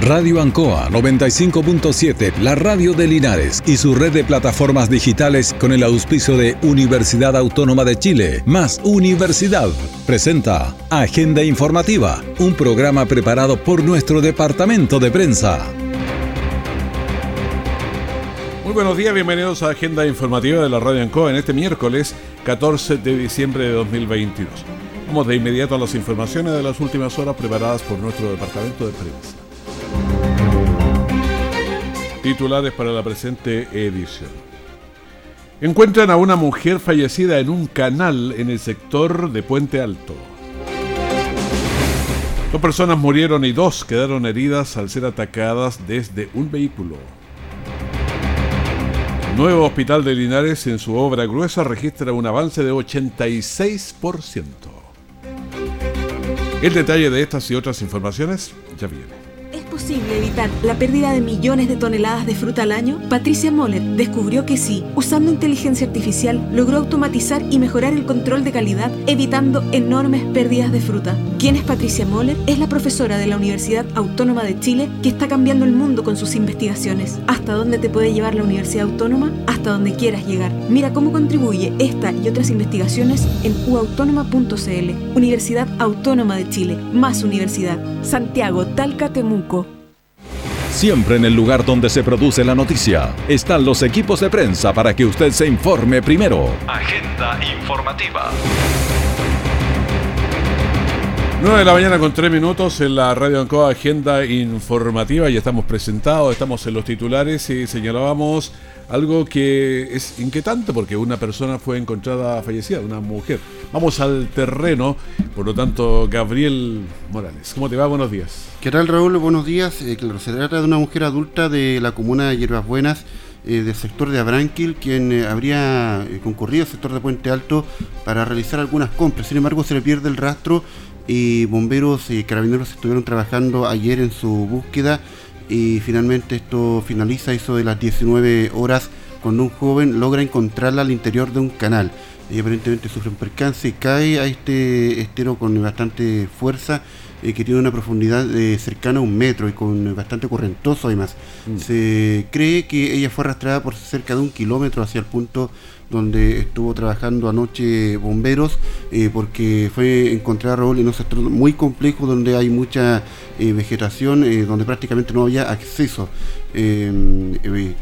Radio Ancoa 95.7, la radio de Linares y su red de plataformas digitales con el auspicio de Universidad Autónoma de Chile, más Universidad, presenta Agenda Informativa, un programa preparado por nuestro departamento de prensa. Muy buenos días, bienvenidos a Agenda Informativa de la Radio Ancoa en este miércoles 14 de diciembre de 2022. Vamos de inmediato a las informaciones de las últimas horas preparadas por nuestro departamento de prensa. Titulares para la presente edición. Encuentran a una mujer fallecida en un canal en el sector de Puente Alto. Dos personas murieron y dos quedaron heridas al ser atacadas desde un vehículo. El nuevo hospital de Linares en su obra gruesa registra un avance de 86%. El detalle de estas y otras informaciones ya viene posible evitar la pérdida de millones de toneladas de fruta al año? Patricia Moller descubrió que sí, usando inteligencia artificial, logró automatizar y mejorar el control de calidad, evitando enormes pérdidas de fruta. ¿Quién es Patricia Moller? Es la profesora de la Universidad Autónoma de Chile que está cambiando el mundo con sus investigaciones. ¿Hasta dónde te puede llevar la Universidad Autónoma? Hasta donde quieras llegar. Mira cómo contribuye esta y otras investigaciones en uautónoma.cl. Universidad Autónoma de Chile. Más universidad. Santiago, Talca, Temuco. Siempre en el lugar donde se produce la noticia están los equipos de prensa para que usted se informe primero. Agenda informativa. 9 de la mañana con 3 minutos en la Radio Ancoa Agenda Informativa y estamos presentados, estamos en los titulares y señalábamos algo que es inquietante porque una persona fue encontrada fallecida, una mujer. Vamos al terreno, por lo tanto, Gabriel Morales, ¿cómo te va? Buenos días. ¿Qué tal, Raúl? Buenos días. Eh, claro, se trata de una mujer adulta de la comuna de Hierbas Buenas, eh, del sector de Abranquil, quien eh, habría concurrido al sector de Puente Alto para realizar algunas compras. Sin embargo, se le pierde el rastro y bomberos y carabineros estuvieron trabajando ayer en su búsqueda y finalmente esto finaliza eso de las 19 horas cuando un joven logra encontrarla al interior de un canal. Y aparentemente sufre un percance y cae a este estero con bastante fuerza eh, que tiene una profundidad de cercana a un metro y con bastante correntoso además. Mm. Se cree que ella fue arrastrada por cerca de un kilómetro hacia el punto donde estuvo trabajando anoche bomberos, eh, porque fue encontrada Raúl en un sector muy complejo donde hay mucha eh, vegetación, eh, donde prácticamente no había acceso.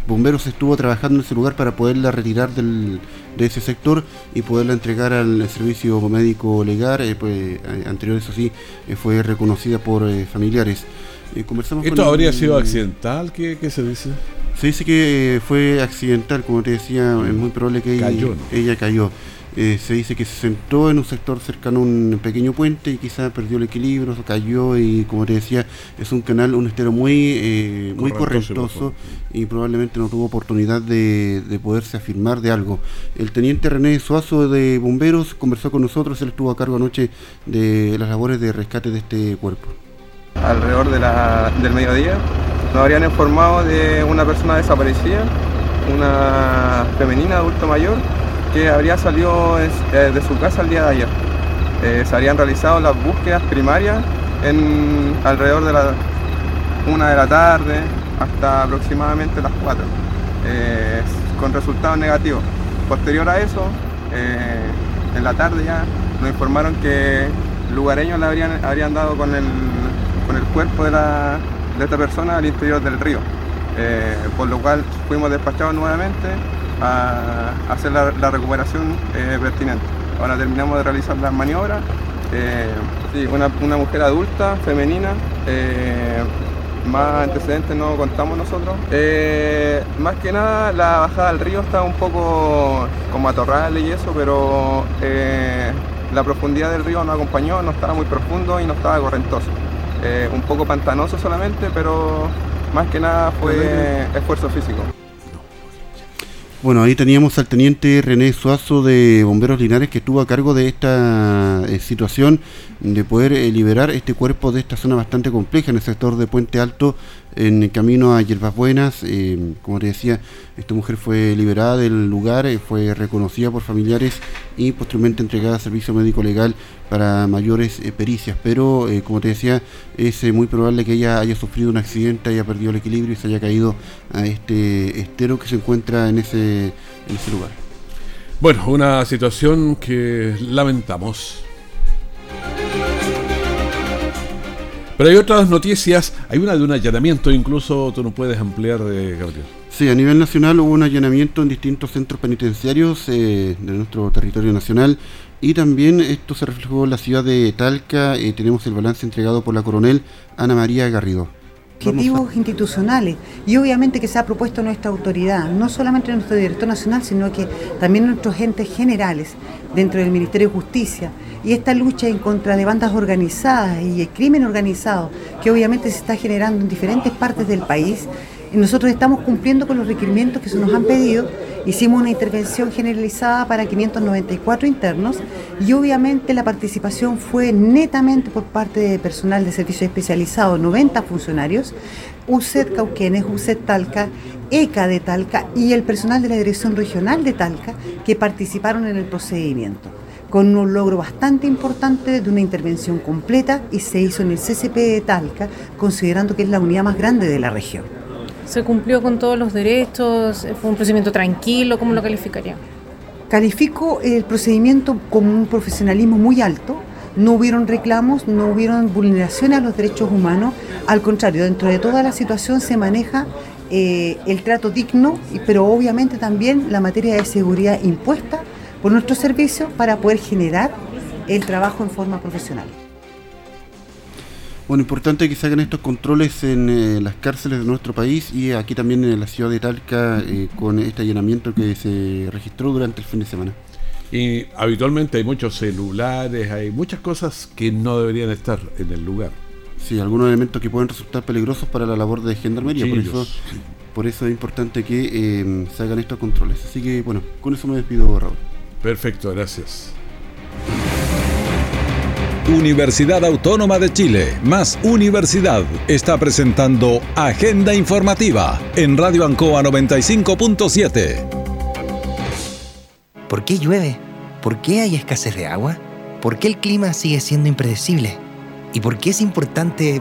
bomberos estuvo trabajando en ese lugar para poderla retirar del, de ese sector y poderla entregar al servicio médico legal, pues, anterior eso sí, fue reconocida por familiares. ¿Esto habría sido accidental? ¿Qué, ¿Qué se dice? Se dice que eh, fue accidental, como te decía, es muy probable que ella cayó. Eh, se dice que se sentó en un sector cercano a un pequeño puente y quizá perdió el equilibrio, cayó y como te decía, es un canal, un estero muy, eh, muy correntoso y probablemente no tuvo oportunidad de, de, poderse afirmar de algo. El teniente René Suazo de Bomberos conversó con nosotros, él estuvo a cargo anoche de las labores de rescate de este cuerpo. Alrededor de la, del mediodía nos habrían informado de una persona desaparecida, una femenina adulto mayor, que habría salido eh, de su casa el día de ayer. Eh, se habrían realizado las búsquedas primarias en alrededor de la una de la tarde hasta aproximadamente las 4, eh, con resultados negativos. Posterior a eso, en la tarde ya nos informaron que lugareños le habrían, habrían dado con el, con el cuerpo de la, de esta persona al interior del río. Eh, por lo cual fuimos despachados nuevamente a, hacer la, recuperación eh, pertinente. Ahora terminamos de realizar las maniobras. Eh, una, mujer adulta, femenina, más antecedentes no contamos nosotros. más que nada la bajada del río estaba un poco como atorral y eso, pero la profundidad del río nos acompañó, no estaba muy profundo y no estaba correntoso. Eh, un poco pantanoso solamente, pero más que nada fue esfuerzo físico. Bueno, ahí teníamos al teniente René Suazo de Bomberos Linares que estuvo a cargo de esta eh, situación de poder eh, liberar este cuerpo de esta zona bastante compleja en el sector de Puente Alto en camino a Hierbas Buenas. Eh, como te decía, esta mujer fue liberada del lugar, eh, fue reconocida por familiares y posteriormente entregada a servicio médico legal para mayores eh, pericias. Pero, como te decía, es muy probable que ella haya sufrido un accidente, haya perdido el equilibrio y se haya caído a este estero que se encuentra en ese lugar. Bueno, una situación que lamentamos. Pero hay otras noticias, hay una de un allanamiento, incluso tú no puedes ampliar, eh, Gabriel. Sí, a nivel nacional hubo un allanamiento en distintos centros penitenciarios eh, de nuestro territorio nacional y también esto se reflejó en la ciudad de Talca. Eh, tenemos el balance entregado por la coronel Ana María Garrido objetivos institucionales y obviamente que se ha propuesto nuestra autoridad, no solamente nuestro director nacional, sino que también nuestros agentes generales dentro del Ministerio de Justicia y esta lucha en contra de bandas organizadas y el crimen organizado que obviamente se está generando en diferentes partes del país. Nosotros estamos cumpliendo con los requerimientos que se nos han pedido. Hicimos una intervención generalizada para 594 internos y obviamente la participación fue netamente por parte de personal de servicio especializado, 90 funcionarios, UCED Cauquenes, UCED Talca, ECA de Talca y el personal de la Dirección Regional de Talca que participaron en el procedimiento con un logro bastante importante de una intervención completa y se hizo en el CCP de Talca, considerando que es la unidad más grande de la región. ¿Se cumplió con todos los derechos? ¿Fue un procedimiento tranquilo? ¿Cómo lo calificaría? Califico el procedimiento como un profesionalismo muy alto. No hubieron reclamos, no hubieron vulneraciones a los derechos humanos. Al contrario, dentro de toda la situación se maneja eh, el trato digno, pero obviamente también la materia de seguridad impuesta por nuestro servicio para poder generar el trabajo en forma profesional. Bueno, importante que se hagan estos controles en eh, las cárceles de nuestro país y aquí también en la ciudad de Talca eh, con este allanamiento que se registró durante el fin de semana. Y habitualmente hay muchos celulares, hay muchas cosas que no deberían estar en el lugar. Sí, algunos elementos que pueden resultar peligrosos para la labor de gendarmería, por eso, por eso es importante que eh, se hagan estos controles. Así que bueno, con eso me despido, Raúl. Perfecto, gracias. Universidad Autónoma de Chile, más Universidad, está presentando Agenda Informativa en Radio Ancoa 95.7. ¿Por qué llueve? ¿Por qué hay escasez de agua? ¿Por qué el clima sigue siendo impredecible? ¿Y por qué es importante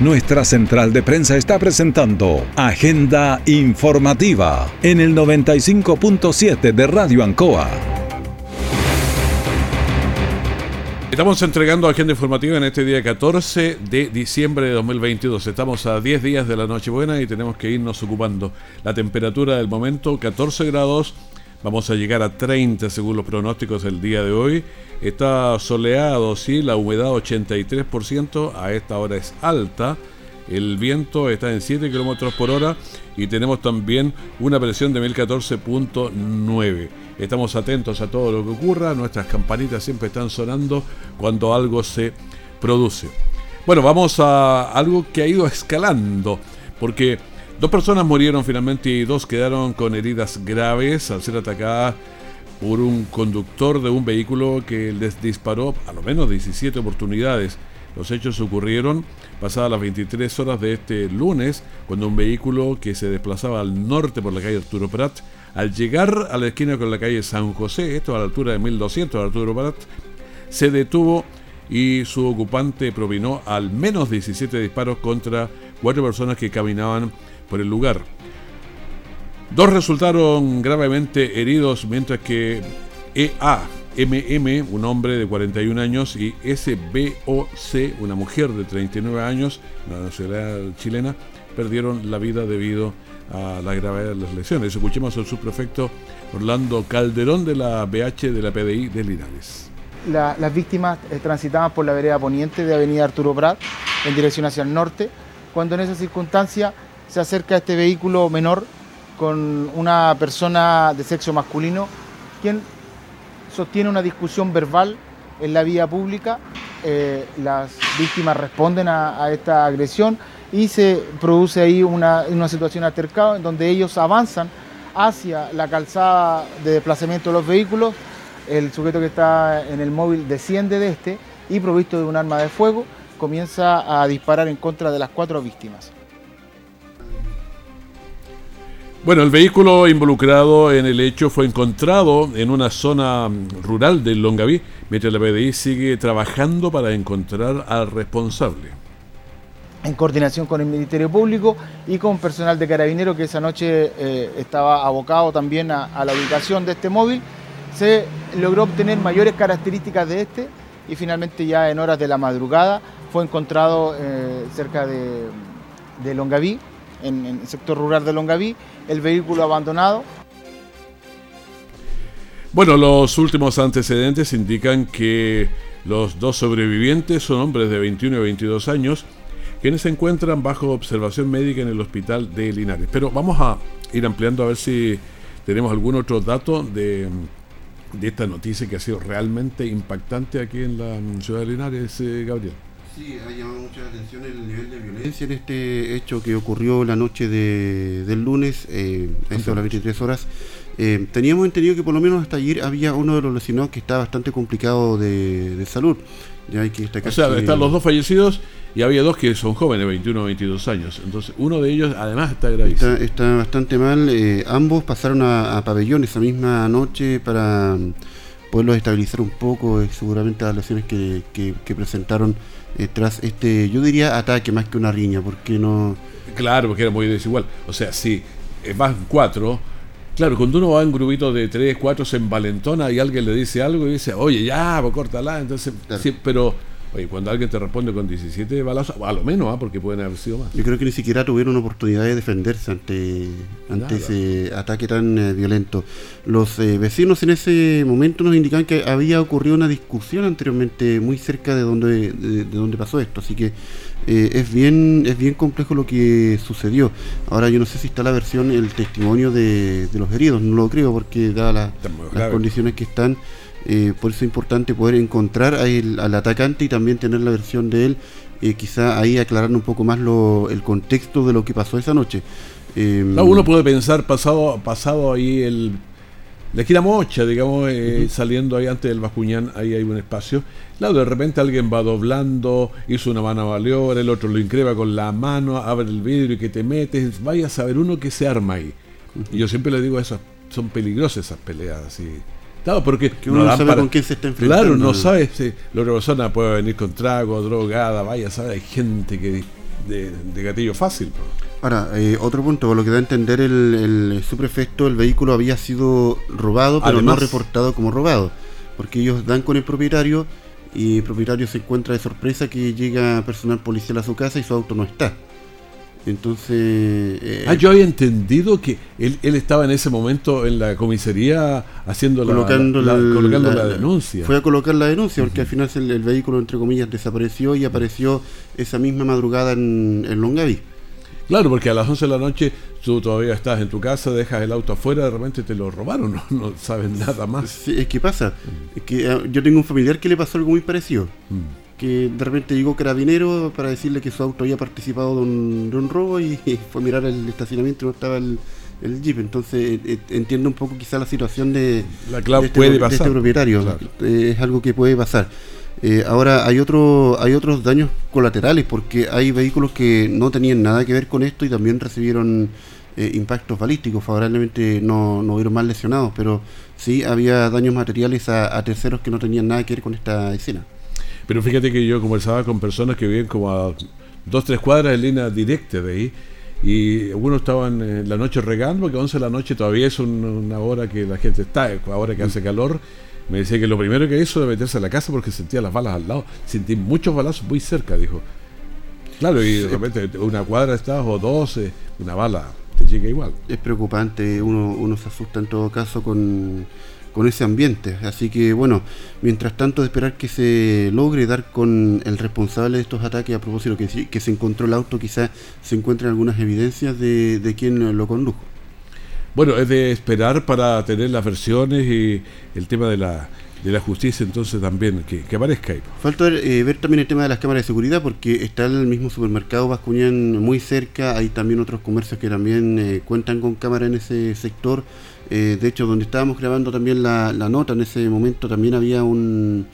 Nuestra central de prensa está presentando Agenda Informativa en el 95.7 de Radio Ancoa. Estamos entregando Agenda Informativa en este día 14 de diciembre de 2022. Estamos a 10 días de la Nochebuena y tenemos que irnos ocupando. La temperatura del momento 14 grados. Vamos a llegar a 30 según los pronósticos del día de hoy. Está soleado, sí, la humedad 83%, a esta hora es alta. El viento está en 7 kilómetros por hora y tenemos también una presión de 1014.9. Estamos atentos a todo lo que ocurra, nuestras campanitas siempre están sonando cuando algo se produce. Bueno, vamos a algo que ha ido escalando, porque dos personas murieron finalmente y dos quedaron con heridas graves al ser atacadas por un conductor de un vehículo que les disparó a lo menos 17 oportunidades. Los hechos ocurrieron pasadas las 23 horas de este lunes, cuando un vehículo que se desplazaba al norte por la calle Arturo Prat, al llegar a la esquina con la calle San José, esto a la altura de 1200 de Arturo Prat, se detuvo y su ocupante propinó al menos 17 disparos contra cuatro personas que caminaban por el lugar. Dos resultaron gravemente heridos, mientras que EAMM, un hombre de 41 años, y SBOC, una mujer de 39 años, la nacionalidad chilena, perdieron la vida debido a la gravedad de las lesiones. Escuchemos al subprefecto Orlando Calderón de la BH de la PDI de Linares. Las víctimas eh, transitaban por la vereda poniente de Avenida Arturo Prat en dirección hacia el norte, cuando en esa circunstancia se acerca este vehículo menor con una persona de sexo masculino, quien sostiene una discusión verbal en la vía pública. Eh, las víctimas responden a, esta agresión y se produce ahí una, una situación altercada en donde ellos avanzan hacia la calzada de desplazamiento de los vehículos. El sujeto que está en el móvil desciende de este y provisto de un arma de fuego comienza a disparar en contra de las cuatro víctimas. Bueno, el vehículo involucrado en el hecho fue encontrado en una zona rural de Longaví, mientras la PDI sigue trabajando para encontrar al responsable. En coordinación con el Ministerio Público y con personal de carabinero que esa noche eh, estaba abocado también a, la ubicación de este móvil, se logró obtener mayores características de este y finalmente ya en horas de la madrugada fue encontrado eh, cerca de, Longaví en, el sector rural de Longaví, el vehículo abandonado. Bueno, los últimos antecedentes indican que los dos sobrevivientes son hombres de 21 y 22 años, quienes se encuentran bajo observación médica en el hospital de Linares. Pero vamos a ir ampliando a ver si tenemos algún otro dato de, esta noticia que ha sido realmente impactante aquí en la ciudad de Linares, eh, Gabriel. Sí, ha llamado mucha atención el nivel de violencia en este hecho que ocurrió la noche del lunes, eh, eso a las 23 horas. Eh, teníamos entendido que por lo menos hasta ayer había uno de los lesionados que está bastante complicado de, salud. Ya hay que o sea, están los dos fallecidos y había dos que son jóvenes, 21 o 22 años. Entonces, uno de ellos además está gravísimo. Está, bastante mal. Eh, ambos pasaron a, pabellón esa misma noche para poderlos estabilizar un poco, eh, seguramente las lesiones que, que presentaron eh, tras este, yo diría ataque más que una riña, porque no... Claro, porque era muy desigual. O sea, si vas cuatro, claro, cuando uno va en grupito de tres, cuatro, se envalentona y alguien le dice algo y dice, oye, ya, pues córtala. Entonces, sí, pero Oye, cuando alguien te responde con 17 balazos, a lo menos, ¿ah? porque pueden haber sido más. Yo creo que ni siquiera tuvieron oportunidad de defenderse ante, ante ese ataque tan eh, violento. Los eh, vecinos en ese momento nos indicaban que había ocurrido una discusión anteriormente muy cerca de donde, de, donde pasó esto, así que eh, es, bien, es bien complejo lo que sucedió. Ahora yo no sé si está la versión, el testimonio de, los heridos, no lo creo porque da las condiciones que están eh, por eso es importante poder encontrar al atacante y también tener la versión de él, eh, quizá ahí aclarando un poco más el contexto de lo que pasó esa noche. Em, uno puede pensar, pasado, pasado ahí el, la esquina mocha, digamos, eh, saliendo ahí antes del Bascuñán, ahí hay un espacio. Claro, de repente alguien va doblando, hizo una mano valior, el otro lo increba con la mano, abre el vidrio y que te metes. Vaya a saber uno que se arma ahí. Y yo siempre le digo, esas son peligrosas esas peleas así. Claro, porque uno no sabe con quién se está enfrentando. Claro, no sabe si la otra persona puede venir con trago, drogada, vaya, sabe, hay gente que de, gatillo fácil. Ahora, eh, otro punto, por lo que da a entender el, el subprefecto, el vehículo había sido robado, pero no reportado como robado, porque ellos dan con el propietario y el propietario se encuentra de sorpresa que llega personal policial a su casa y su auto no está. Entonces. Eh, ah, yo había entendido que él, estaba en ese momento en la comisaría haciendo colocando la, colocando la, denuncia. Fue a colocar la denuncia, porque al final el, vehículo, entre comillas, desapareció y apareció esa misma madrugada en, en Longaví. Claro, porque a las 11 de la noche tú todavía estás en tu casa, dejas el auto afuera, de repente te lo robaron, no, no saben nada más. Sí, es que pasa, es que ah, yo tengo un familiar que le pasó algo muy parecido. Que de repente llegó carabinero para decirle que su auto había participado de un, robo y, fue a mirar el estacionamiento y no estaba el, jeep. Entonces eh, entiendo un poco quizá la situación de, la este, puede pasar. este, propietario. Eh, es algo que puede pasar. Eh, ahora hay otro, hay otros daños colaterales porque hay vehículos que no tenían nada que ver con esto y también recibieron impactos balísticos. Favorablemente no, no hubieron más lesionados, pero sí había daños materiales a terceros que no tenían nada que ver con esta escena. Pero fíjate que yo conversaba con personas que viven como a dos, tres cuadras de línea directa de ahí. Y algunos estaban en la noche regando, porque 11 de la noche todavía es una hora que la gente está, ahora que hace calor. Me decía que lo primero que hizo era meterse a la casa porque sentía las balas al lado. Sentí muchos balazos muy cerca, dijo. Claro, y de repente una cuadra estás o dos, una bala te llega igual. Es preocupante, uno, uno se asusta en todo caso con con ese ambiente. Así que bueno, mientras tanto esperar que se logre dar con el responsable de estos ataques, a propósito que, que se encontró el auto, quizás se encuentren algunas evidencias de, de quién lo condujo. Bueno, es de esperar para tener las versiones y el tema de la, de la justicia entonces también, que, que aparezca ahí. Falta ver, eh, ver, también el tema de las cámaras de seguridad porque está el mismo supermercado Bascuñán muy cerca, hay también otros comercios que también eh, cuentan con cámara en ese sector. Eh, de hecho, donde estábamos grabando también la, la nota, en ese momento también había un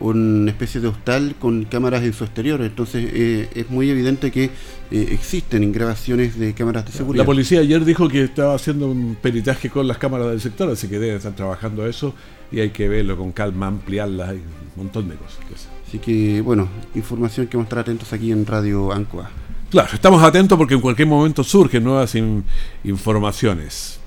una especie de hostal con cámaras en su exterior. Entonces eh, es muy evidente que eh, existen grabaciones de cámaras de seguridad. La policía ayer dijo que estaba haciendo un peritaje con las cámaras del sector, así que deben estar trabajando eso y hay que verlo con calma, ampliarlas, hay un montón de cosas. Así que bueno, información que vamos a estar atentos aquí en Radio Ancoa. Claro, estamos atentos porque en cualquier momento surgen nuevas informaciones.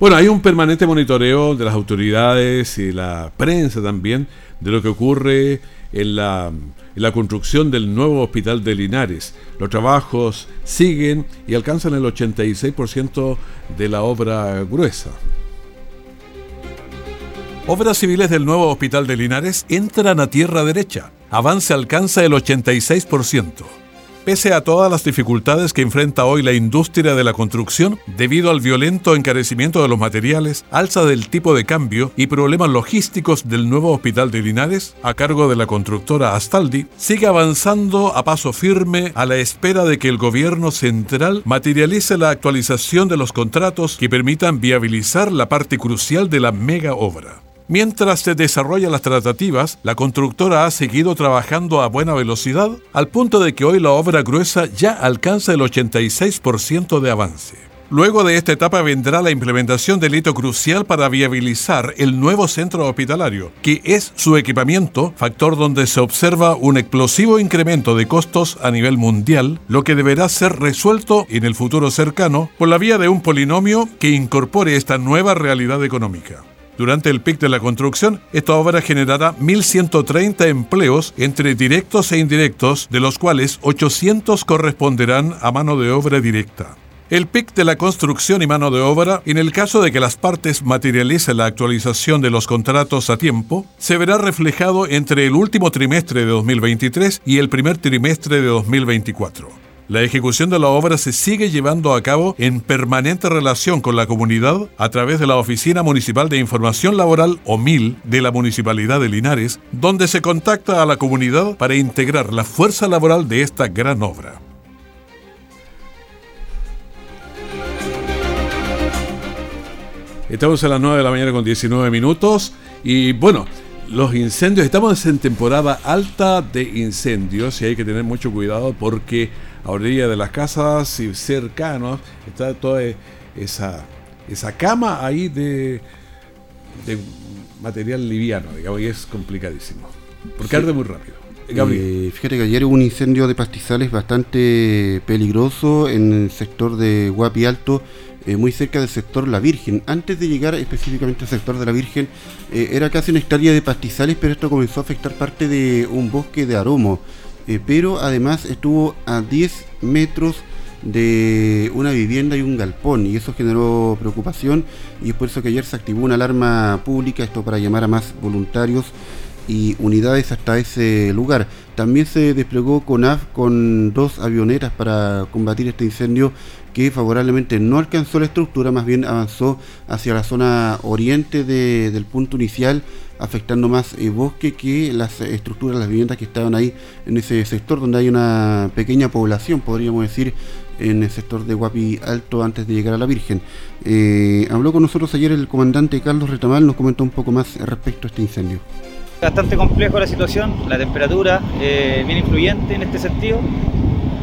Bueno, hay un permanente monitoreo de las autoridades y la prensa también de lo que ocurre en la, en la, construcción del nuevo hospital de Linares. Los trabajos siguen y alcanzan el 86% de la obra gruesa. Obras civiles del nuevo hospital de Linares entran a tierra derecha. Avance alcanza el 86%. Pese a todas las dificultades que enfrenta hoy la industria de la construcción, debido al violento encarecimiento de los materiales, alza del tipo de cambio y problemas logísticos del nuevo hospital de Linares, a cargo de la constructora Astaldi, sigue avanzando a paso firme a la espera de que el gobierno central materialice la actualización de los contratos que permitan viabilizar la parte crucial de la mega obra. Mientras se desarrollan las tratativas, la constructora ha seguido trabajando a buena velocidad, al punto de que hoy la obra gruesa ya alcanza el 86% de avance. Luego de esta etapa vendrá la implementación del hito crucial para viabilizar el nuevo centro hospitalario, que es su equipamiento, factor donde se observa un explosivo incremento de costos a nivel mundial, lo que deberá ser resuelto en el futuro cercano por la vía de un polinomio que incorpore esta nueva realidad económica. Durante el pic de la construcción, esta obra generará 1.130 empleos entre directos e indirectos, de los cuales 800 corresponderán a mano de obra directa. El pic de la construcción y mano de obra, en el caso de que las partes materialicen la actualización de los contratos a tiempo, se verá reflejado entre el último trimestre de 2023 y el primer trimestre de 2024. La ejecución de la obra se sigue llevando a cabo en permanente relación con la comunidad a través de la Oficina Municipal de Información Laboral o de la Municipalidad de Linares, donde se contacta a la comunidad para integrar la fuerza laboral de esta gran obra. Estamos a las 9 de la mañana con 19 minutos y bueno, los incendios, estamos en temporada alta de incendios y hay que tener mucho cuidado porque a orilla de las casas y cercanos está toda esa, esa cama ahí de, de material liviano, digamos, y es complicadísimo. Porque arde muy rápido. Eh, fíjate que ayer hubo un incendio de pastizales bastante peligroso en el sector de Guapi Alto, eh, muy cerca del sector La Virgen. Antes de llegar específicamente al sector de La Virgen, eh, era casi una hectárea de pastizales, pero esto comenzó a afectar parte de un bosque de aromo. Eh, pero además estuvo a 10 metros de una vivienda y un galpón y eso generó preocupación y es por eso que ayer se activó una alarma pública, esto para llamar a más voluntarios y unidades hasta ese lugar. También se desplegó CONAF con dos avionetas para combatir este incendio que favorablemente no alcanzó la estructura, más bien avanzó hacia la zona oriente del punto inicial, afectando más el bosque que las estructuras, las viviendas que estaban ahí en ese sector donde hay una pequeña población, podríamos decir, en el sector de Guapi Alto antes de llegar a la Virgen. Eh, habló con nosotros ayer el comandante Carlos Retamal, nos comentó un poco más respecto a este incendio. Bastante complejo la situación, la temperatura eh, bien influyente en este sentido.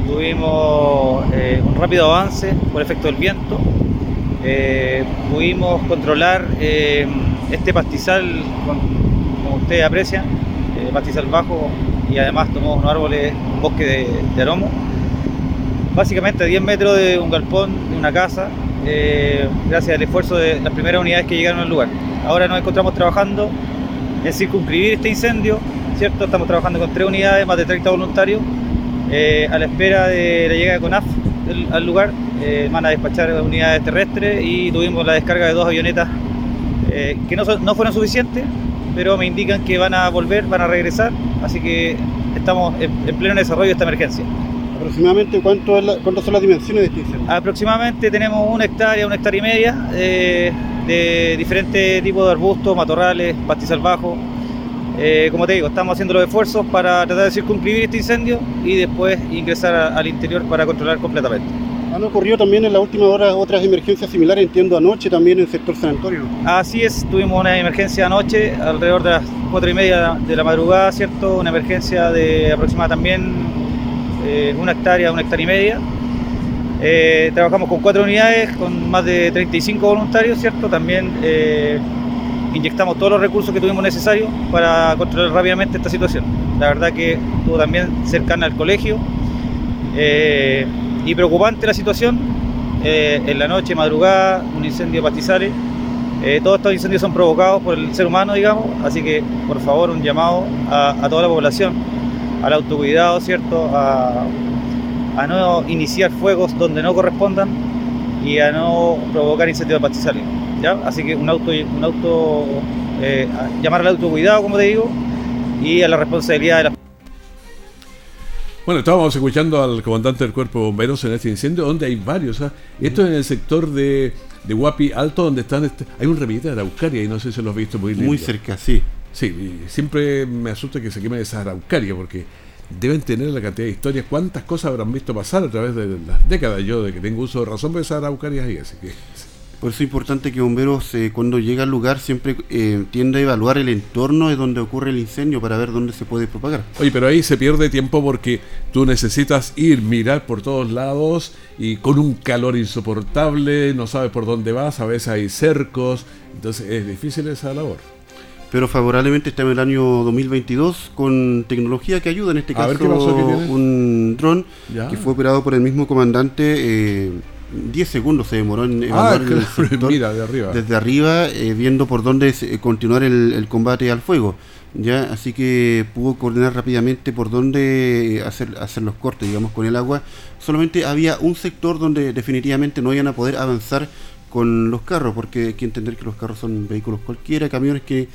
Tuvimos eh, un rápido avance por efecto del viento. Eh, pudimos controlar este pastizal, como ustedes aprecian, pastizal bajo y además tomamos unos árboles, un bosque de, de aromo. Básicamente a 10 metros de un galpón, de una casa, gracias al esfuerzo de las primeras unidades que llegaron al lugar. Ahora nos encontramos trabajando en circunscribir este incendio, ¿cierto? Estamos trabajando con tres unidades, más de 30 voluntarios, eh, a la espera de la llegada de CONAF al lugar. Eh, van a despachar unidades terrestres y tuvimos la descarga de dos avionetas eh, que no, no fueron suficientes, pero me indican que van a volver, van a regresar, así que estamos en, pleno desarrollo de esta emergencia. ¿Aproximadamente cuánto la- cuántas son las dimensiones de este incendio? Aproximadamente tenemos una hectárea, una hectárea y media eh, de diferentes tipos de arbustos, matorrales, pastizal bajo. Eh, como te digo, estamos haciendo los esfuerzos para tratar de circunscribir este incendio y después ingresar a- al interior para controlar completamente. Han ocurrido también en la última hora otras emergencias similares, entiendo anoche también en el sector San Antonio. Así es, tuvimos una emergencia anoche, alrededor de las cuatro y media de la madrugada, ¿cierto? Una emergencia de aproximadamente también eh, una hectárea, una hectárea y media. Eh, trabajamos con cuatro unidades, con más de 35 voluntarios, ¿cierto? También inyectamos todos los recursos que tuvimos necesarios para controlar rápidamente esta situación. La verdad que estuvo también cercana al colegio eh, y preocupante la situación. Eh, en la noche, madrugada, un incendio de pastizales. Eh, todos estos incendios son provocados por el ser humano, digamos, así que por favor un llamado a, toda la población, al autocuidado, ¿cierto? A, a no iniciar fuegos donde no correspondan y a no provocar incendios de pastizales. ¿Ya? Así que un auto, un auto eh, a- llamar al autocuidado, como te digo, y a la responsabilidad de la Bueno, estábamos escuchando al comandante del Cuerpo de Bomberos en este incendio, donde hay varios. ¿ah? Esto es en el sector de, de Guapi Alto, donde están. este- hay un remita de Araucaria y no sé si lo has visto muy lindo. Muy cerca, sí. Sí, y siempre me asusta que se queme esa Araucaria, porque deben tener la cantidad de historias. ¿Cuántas cosas habrán visto pasar a través de las décadas? Yo, de que tengo uso de razón, pues esa Araucaria ahí, así que. Por eso es importante que bomberos eh, cuando llega al lugar siempre eh, tiende a evaluar el entorno de donde ocurre el incendio para ver dónde se puede propagar. Oye, pero ahí se pierde tiempo porque tú necesitas ir, mirar por todos lados y con un calor insoportable, no sabes por dónde vas, a veces hay cercos, entonces es difícil esa labor. Pero favorablemente estamos en el año 2022 con tecnología que ayuda, en este A caso ver, ¿qué pasó? Un dron que fue operado por el mismo comandante. eh, 10 segundos se demoró en Ah, evaluar el sector mira, de arriba. desde arriba, eh, viendo por dónde se- continuar el, el combate al fuego. ya Así que pudo coordinar rápidamente por dónde hacer, hacer los cortes, digamos, con el agua. Solamente había un sector donde definitivamente no iban a poder avanzar con los carros, porque hay que entender que los carros son vehículos cualquiera, camiones que,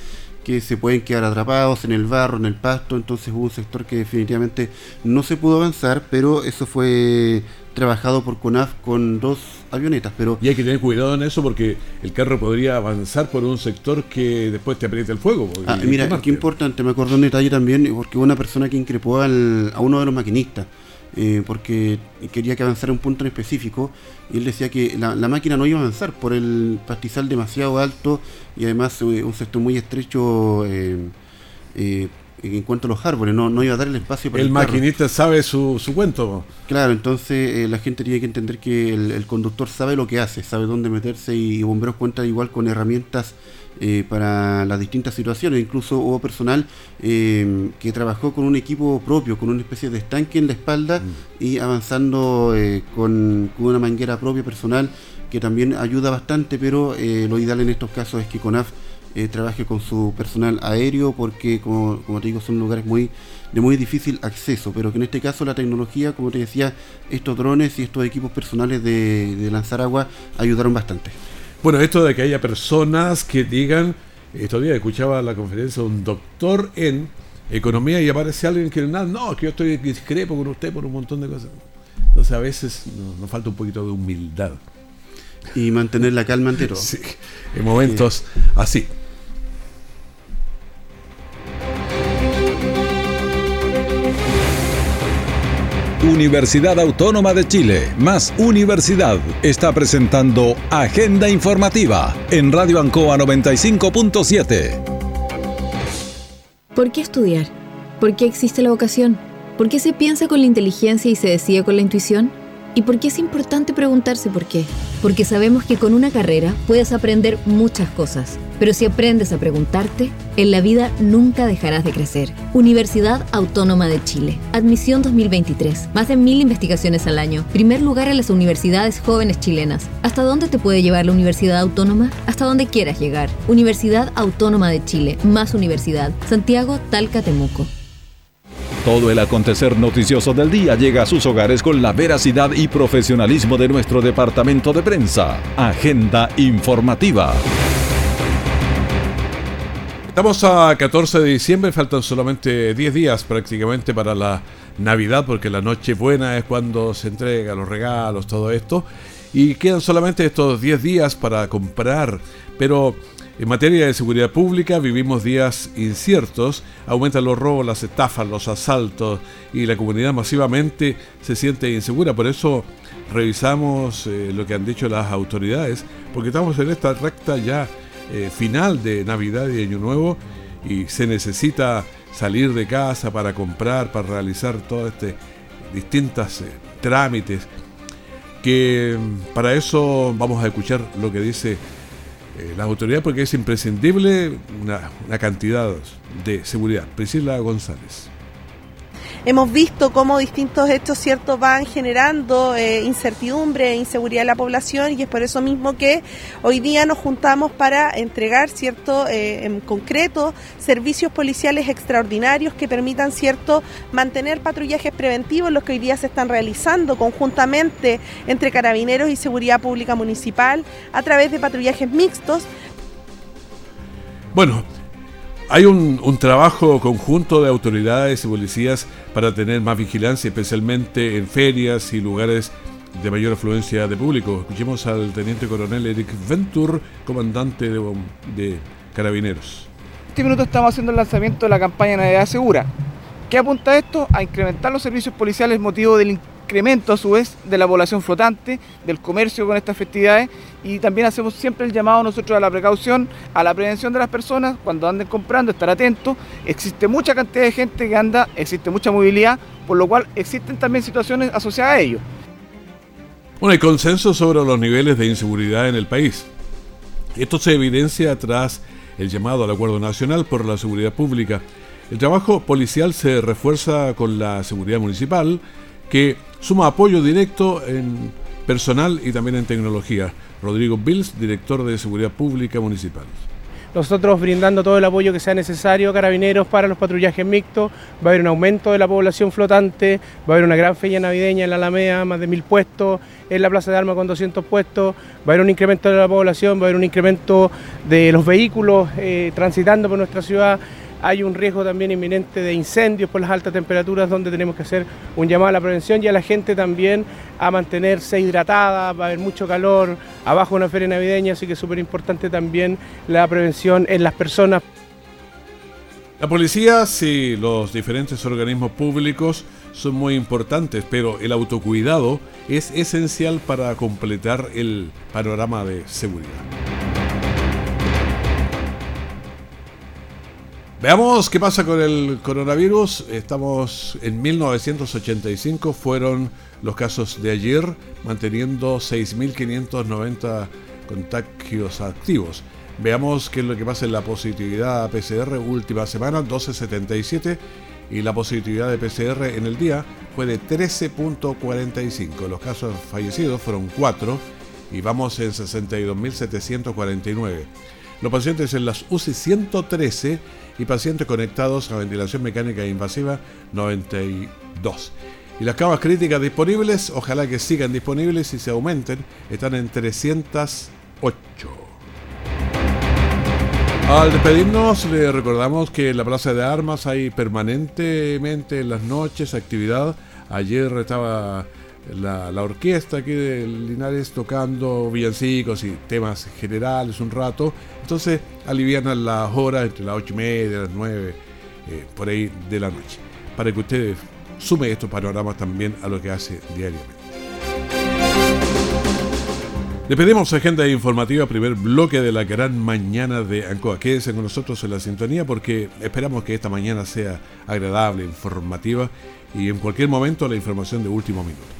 que se pueden quedar atrapados en el barro, en el pasto, entonces hubo un sector que definitivamente no se pudo avanzar, pero eso fue trabajado por CONAF con dos avionetas, pero Y hay que tener cuidado en eso porque el carro podría avanzar por un sector que después te aprieta el fuego. Ah, mira, qué importante, me acordé un detalle también, porque hubo una persona que increpó al- a uno de los maquinistas, eh, porque quería que avanzara un punto en específico, y él decía que la, la máquina no iba a avanzar por el pastizal demasiado alto y además eh, un sector muy estrecho eh, eh, en cuanto a los árboles, no, no iba a dar el espacio para El el, carro. maquinista sabe su, su cuento. Claro, entonces eh, la gente tiene que entender que el, el conductor sabe lo que hace, sabe dónde meterse y, bomberos cuenta igual con herramientas eh, para las distintas situaciones. Incluso hubo personal eh, que trabajó con un equipo propio, con una especie de estanque en la espalda y avanzando eh, con, con una manguera propia personal que también ayuda bastante, pero eh, lo ideal en estos casos es que CONAF eh, trabaje con su personal aéreo porque como, como te digo son lugares muy de muy difícil acceso pero que en este caso la tecnología como te decía estos drones y estos equipos personales de, de lanzar agua ayudaron bastante Bueno, esto de que haya personas que digan, estos días escuchaba la conferencia de un doctor en economía y aparece alguien que nada, no, que yo estoy discrepo con usted por un montón de cosas. Entonces a veces nos, nos falta un poquito de humildad. y mantener la calma ante todo Sí, en momentos así. Universidad Autónoma de Chile, más Universidad, está presentando Agenda Informativa en Radio Ancoa 95.7. ¿Por qué estudiar? ¿Por qué existe la vocación? ¿Por qué se piensa con la inteligencia y se decide con la intuición? ¿Y por qué es importante preguntarse por qué? Porque sabemos que con una carrera puedes aprender muchas cosas, pero si aprendes a preguntarte, en la vida nunca dejarás de crecer. Universidad Autónoma de Chile. Admisión 2023. Más de mil investigaciones al año. Primer lugar en las universidades jóvenes chilenas. ¿Hasta dónde te puede llevar la Universidad Autónoma? Hasta donde quieras llegar. Universidad Autónoma de Chile. Más universidad. Santiago, Talca, Temuco. Todo el acontecer noticioso del día llega a sus hogares con la veracidad y profesionalismo de nuestro departamento de prensa. Agenda informativa. Estamos a 14 de diciembre, faltan solamente 10 días prácticamente para la Navidad, porque la noche buena es cuando se entregan los regalos, todo esto. Y quedan solamente estos 10 días para comprar, pero en materia de seguridad pública vivimos días inciertos, aumentan los robos, las estafas, los asaltos y la comunidad masivamente se siente insegura. Por eso revisamos eh, lo que han dicho las autoridades, porque estamos en esta recta ya eh, final de Navidad y Año Nuevo y se necesita salir de casa para comprar, para realizar todos este distintos eh, trámites que mm, para eso vamos a escuchar lo que dice eh, la autoridad porque es imprescindible una cantidad de seguridad. Priscila González hemos visto cómo distintos hechos ciertos van generando eh, incertidumbre e inseguridad en la población y es por eso mismo que hoy día nos juntamos para entregar cierto eh, en concreto servicios policiales extraordinarios que permitan cierto mantener patrullajes preventivos los que hoy día se están realizando conjuntamente entre carabineros y seguridad pública municipal a través de patrullajes mixtos. Bueno, hay un, trabajo conjunto de autoridades y policías para tener más vigilancia, especialmente en ferias y lugares de mayor afluencia de público. Escuchemos al teniente coronel Eric Ventur, comandante de, de Carabineros. Este minuto estamos haciendo el lanzamiento de la campaña Navidad Segura. ¿Qué apunta esto? A incrementar los servicios policiales motivo del incremento a su vez de la población flotante, del comercio con estas festividades y también hacemos siempre el llamado nosotros a la precaución, a la prevención de las personas cuando anden comprando, estar atentos. Existe mucha cantidad de gente que anda, existe mucha movilidad, por lo cual existen también situaciones asociadas a ello. Bueno, hay consenso sobre los niveles de inseguridad en el país. Esto se evidencia tras el llamado al Acuerdo Nacional por la Seguridad Pública. El trabajo policial se refuerza con la seguridad municipal, que suma apoyo directo en personal y también en tecnología. Rodrigo Bills, director de Seguridad Pública Municipal. Nosotros brindando todo el apoyo que sea necesario carabineros para los patrullajes mixtos, va a haber un aumento de la población flotante, va a haber una gran feria navideña en la Alameda, más de mil puestos, en la Plaza de Armas con 200 puestos, va a haber un incremento de la población, va a haber un incremento de los vehículos eh, transitando por nuestra ciudad, hay un riesgo también inminente de incendios por las altas temperaturas donde tenemos que hacer un llamado a la prevención y a la gente también a mantenerse hidratada, va a haber mucho calor, abajo una feria navideña, así que es súper importante también la prevención en las personas. La policía, sí, los diferentes organismos públicos son muy importantes, pero el autocuidado es esencial para completar el panorama de seguridad. Veamos qué pasa con el coronavirus. Estamos en 1985, fueron los casos de ayer, manteniendo 6.590 contagios activos. Veamos qué es lo que pasa en la positividad PCR última semana, 12.77, y la positividad de PCR en el día fue de 13.45. Los casos fallecidos fueron 4 y vamos en 62.749. Los pacientes en las UCI 113 y pacientes conectados a ventilación mecánica invasiva 92. Y las camas críticas disponibles, ojalá que sigan disponibles y se aumenten, están en 308. Al despedirnos, le recordamos que en la Plaza de Armas hay permanentemente en las noches actividad. Ayer estaba la, orquesta aquí de Linares tocando villancicos y temas generales un rato. Entonces alivianan las horas entre las ocho y media, las nueve, eh, por ahí de la noche. Para que ustedes sume estos panoramas también a lo que hace diariamente. Despedimos agenda informativa, primer bloque de la gran mañana de Ancoa. Quédense con nosotros en la sintonía porque esperamos que esta mañana sea agradable, informativa y en cualquier momento la información de último minuto.